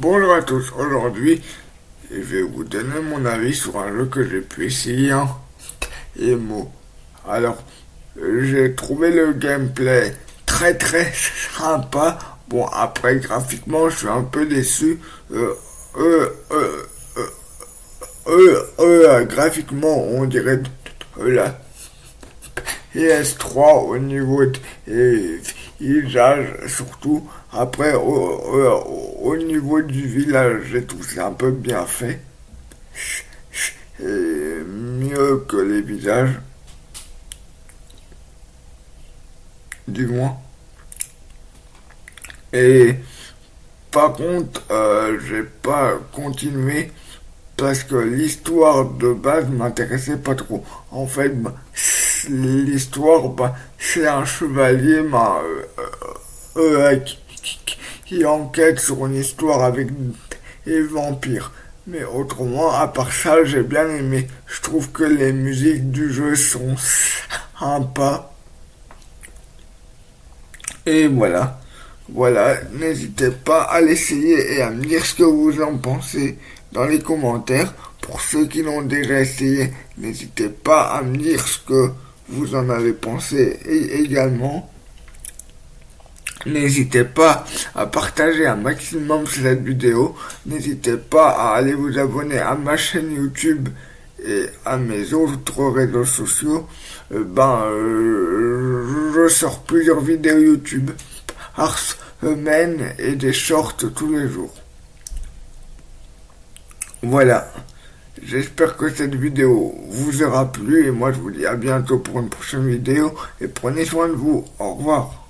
Bonjour à tous, aujourd'hui je vais vous donner mon avis sur un jeu que j'ai pu essayer en Emo. Alors, j'ai trouvé le gameplay très très sympa. Bon, après graphiquement, je suis un peu déçu. Euh, euh, euh, euh, euh graphiquement, on dirait la PS3 au niveau des visages surtout. Après, au, niveau du village et tout, c'est un peu bien fait. Et mieux que les visages. Du moins. Et par contre, euh, j'ai pas continué parce que l'histoire de base m'intéressait pas trop. En fait, bah, l'histoire, bah, c'est un chevalier bah, euh, euh, qui enquête sur une histoire avec des vampires. Mais autrement, à part ça, j'ai bien aimé. Je trouve que les musiques du jeu sont sympas. Et voilà. Voilà, n'hésitez pas à l'essayer et à me dire ce que vous en pensez dans les commentaires. Pour ceux qui l'ont déjà essayé, n'hésitez pas à me dire ce que vous en avez pensé et également. N'hésitez pas à partager un maximum cette vidéo. N'hésitez pas à aller vous abonner à ma chaîne YouTube et à mes autres réseaux sociaux. Euh, ben, euh, je sors plusieurs vidéos YouTube par semaine et des shorts tous les jours. Voilà. J'espère que cette vidéo vous aura plu et moi je vous dis à bientôt pour une prochaine vidéo et prenez soin de vous. Au revoir.